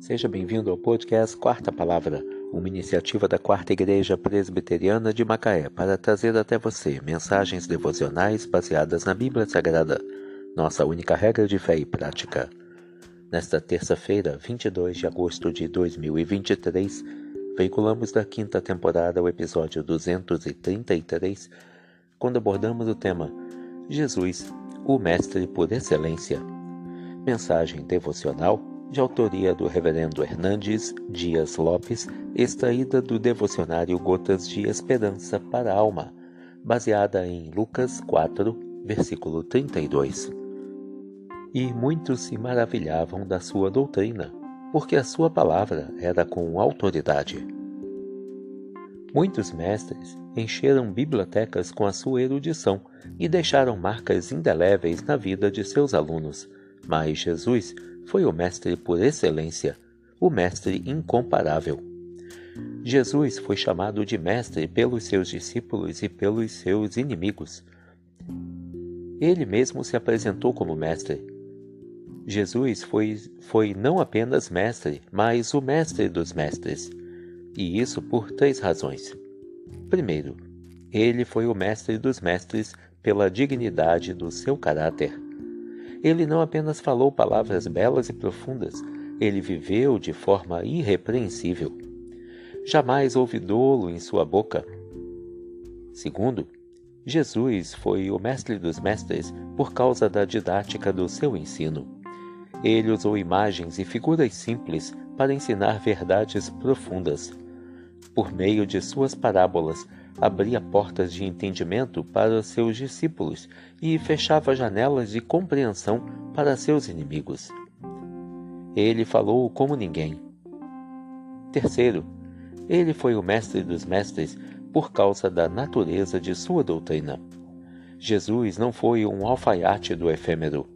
Seja bem-vindo ao podcast Quarta Palavra, uma iniciativa da Quarta Igreja Presbiteriana de Macaé para trazer até você mensagens devocionais baseadas na Bíblia Sagrada, nossa única regra de fé e prática. Nesta terça-feira, 22 de agosto de 2023, veiculamos da quinta temporada o episódio 233, quando abordamos o tema Jesus, o Mestre por Excelência. Mensagem devocional de autoria do Reverendo Hernandes Dias Lopes, extraída do devocionário Gotas de Esperança para a Alma, baseada em Lucas 4, versículo 32. E muitos se maravilhavam da sua doutrina, porque a sua palavra era com autoridade. Muitos mestres encheram bibliotecas com a sua erudição e deixaram marcas indeléveis na vida de seus alunos, mas Jesus foi o mestre por excelência, o mestre incomparável. Jesus foi chamado de mestre pelos seus discípulos e pelos seus inimigos. Ele mesmo se apresentou como mestre. Jesus foi, foi não apenas mestre, mas o mestre dos mestres. E isso por três razões. Primeiro, ele foi o mestre dos mestres pela dignidade do seu caráter. Ele não apenas falou palavras belas e profundas, ele viveu de forma irrepreensível. Jamais houve dolo em sua boca. Segundo, Jesus foi o mestre dos mestres por causa da didática do seu ensino. Ele usou imagens e figuras simples para ensinar verdades profundas. Por meio de suas parábolas, abria portas de entendimento para seus discípulos e fechava janelas de compreensão para seus inimigos. Ele falou como ninguém. Terceiro, ele foi o mestre dos mestres por causa da natureza de sua doutrina. Jesus não foi um alfaiate do efêmero,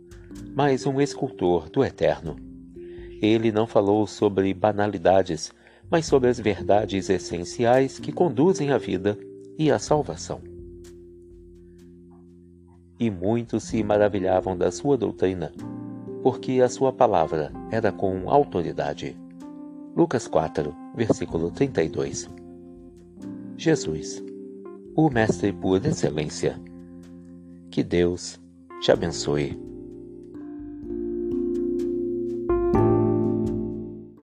mas um escultor do eterno. Ele não falou sobre banalidades, mas sobre as verdades essenciais que conduzem à vida e a salvação. E muitos se maravilhavam da sua doutrina, porque a sua palavra era com autoridade. Lucas 4, versículo 32. Jesus, o Mestre por excelência. Que Deus te abençoe.